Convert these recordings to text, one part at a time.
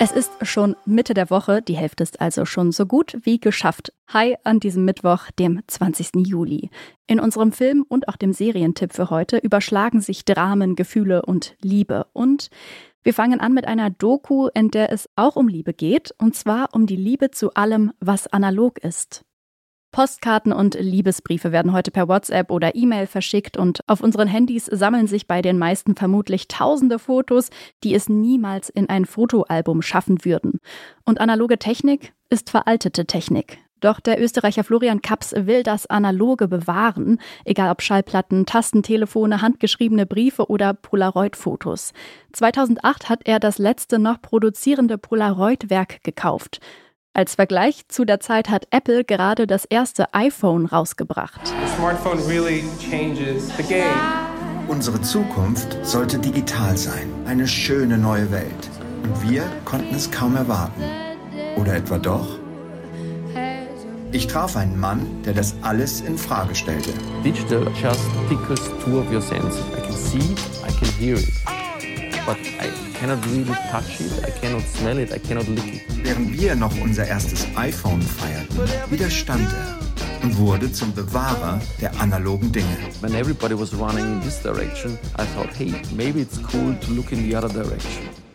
Es ist schon Mitte der Woche, die Hälfte ist also schon so gut wie geschafft. Hi an diesem Mittwoch, dem 20. Juli. In unserem Film und auch dem Serientipp für heute überschlagen sich Dramen, Gefühle und Liebe. Und wir fangen an mit einer Doku, in der es auch um Liebe geht, und zwar um die Liebe zu allem, was analog ist. Postkarten und Liebesbriefe werden heute per WhatsApp oder E-Mail verschickt und auf unseren Handys sammeln sich bei den meisten vermutlich tausende Fotos, die es niemals in ein Fotoalbum schaffen würden. Und analoge Technik ist veraltete Technik. Doch der Österreicher Florian Kaps will das Analoge bewahren, egal ob Schallplatten, Tastentelefone, handgeschriebene Briefe oder Polaroid-Fotos. 2008 hat er das letzte noch produzierende Polaroid-Werk gekauft. Als Vergleich zu der Zeit hat Apple gerade das erste iPhone rausgebracht. Really Unsere Zukunft sollte digital sein, eine schöne neue Welt. Und wir konnten es kaum erwarten. Oder etwa doch? Ich traf einen Mann, der das alles in Frage stellte. Digital just tickles two of your senses. I can see I can hear it. But I cannot really touch it, I cannot smell it, I cannot lick it. Während wir noch unser erstes iPhone feierten, widerstand er und wurde zum Bewahrer der analogen Dinge. When everybody was running in this direction, I thought, hey, maybe it's cool to look in the other direction.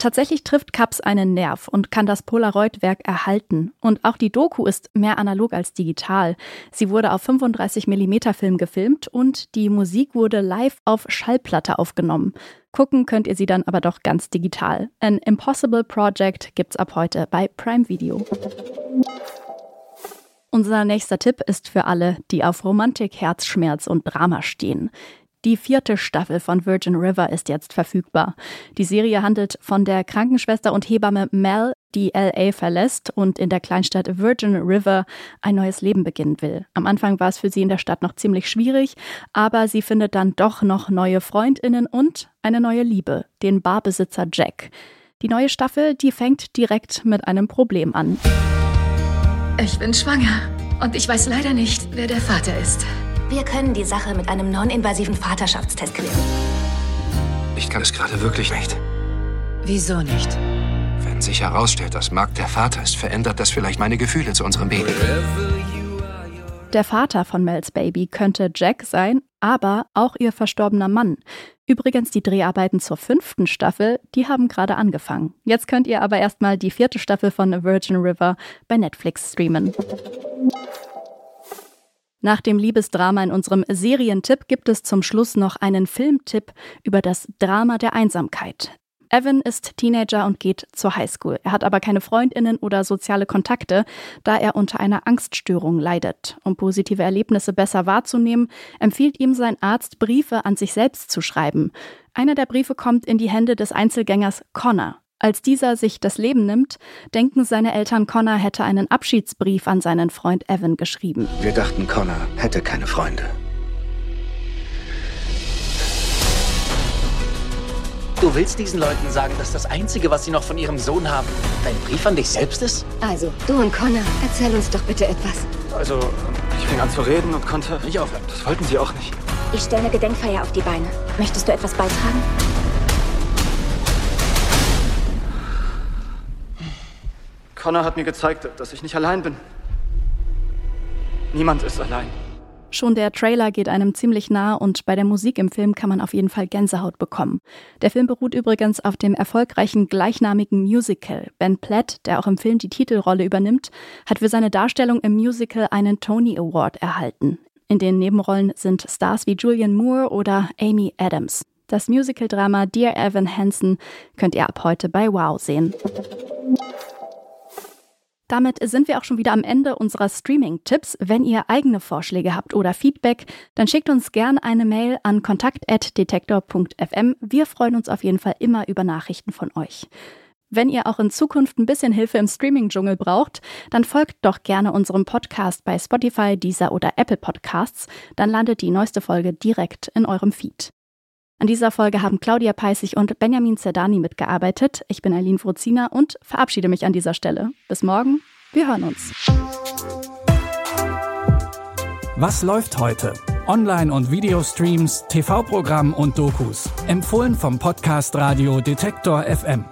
Tatsächlich trifft Kaps einen Nerv und kann das Polaroid-Werk erhalten. Und auch die Doku ist mehr analog als digital. Sie wurde auf 35 mm Film gefilmt und die Musik wurde live auf Schallplatte aufgenommen. Gucken könnt ihr sie dann aber doch ganz digital. An Impossible Project gibt's ab heute bei Prime Video. Unser nächster Tipp ist für alle, die auf Romantik, Herzschmerz und Drama stehen. Die vierte Staffel von Virgin River ist jetzt verfügbar. Die Serie handelt von der Krankenschwester und Hebamme Mel, die LA verlässt und in der Kleinstadt Virgin River ein neues Leben beginnen will. Am Anfang war es für sie in der Stadt noch ziemlich schwierig, aber sie findet dann doch noch neue Freundinnen und eine neue Liebe, den Barbesitzer Jack. Die neue Staffel, die fängt direkt mit einem Problem an. Ich bin schwanger und ich weiß leider nicht, wer der Vater ist. Wir können die Sache mit einem non-invasiven Vaterschaftstest klären. Ich kann es gerade wirklich nicht. Wieso nicht? Wenn sich herausstellt, dass Mark der Vater ist, verändert das vielleicht meine Gefühle zu unserem Baby. Der Vater von Mels Baby könnte Jack sein, aber auch ihr verstorbener Mann. Übrigens, die Dreharbeiten zur fünften Staffel, die haben gerade angefangen. Jetzt könnt ihr aber erstmal die vierte Staffel von Virgin River bei Netflix streamen. Nach dem Liebesdrama in unserem Serientipp gibt es zum Schluss noch einen Filmtipp über das Drama der Einsamkeit. Evan ist Teenager und geht zur Highschool. Er hat aber keine Freundinnen oder soziale Kontakte, da er unter einer Angststörung leidet. Um positive Erlebnisse besser wahrzunehmen, empfiehlt ihm sein Arzt, Briefe an sich selbst zu schreiben. Einer der Briefe kommt in die Hände des Einzelgängers Connor. Als dieser sich das Leben nimmt, denken seine Eltern, Connor hätte einen Abschiedsbrief an seinen Freund Evan geschrieben. Wir dachten, Connor hätte keine Freunde. Du willst diesen Leuten sagen, dass das Einzige, was sie noch von ihrem Sohn haben, dein Brief an dich selbst ist? Also, du und Connor, erzähl uns doch bitte etwas. Also, ich fing an zu reden und konnte nicht aufhören. Das wollten sie auch nicht. Ich stelle eine Gedenkfeier auf die Beine. Möchtest du etwas beitragen? Connor hat mir gezeigt, dass ich nicht allein bin. Niemand ist allein. Schon der Trailer geht einem ziemlich nah und bei der Musik im Film kann man auf jeden Fall Gänsehaut bekommen. Der Film beruht übrigens auf dem erfolgreichen gleichnamigen Musical. Ben Platt, der auch im Film die Titelrolle übernimmt, hat für seine Darstellung im Musical einen Tony Award erhalten. In den Nebenrollen sind Stars wie Julian Moore oder Amy Adams. Das Musical-Drama Dear Evan Hansen könnt ihr ab heute bei Wow sehen. Damit sind wir auch schon wieder am Ende unserer Streaming-Tipps. Wenn ihr eigene Vorschläge habt oder Feedback, dann schickt uns gerne eine Mail an kontakt.detektor.fm. Wir freuen uns auf jeden Fall immer über Nachrichten von euch. Wenn ihr auch in Zukunft ein bisschen Hilfe im Streaming-Dschungel braucht, dann folgt doch gerne unserem Podcast bei Spotify, Deezer oder Apple Podcasts. Dann landet die neueste Folge direkt in eurem Feed. An dieser Folge haben Claudia Peissig und Benjamin Zerdani mitgearbeitet. Ich bin Aline Frozina und verabschiede mich an dieser Stelle. Bis morgen, wir hören uns. Was läuft heute? Online- und Videostreams, TV-Programm und Dokus. Empfohlen vom Podcast Radio Detektor FM.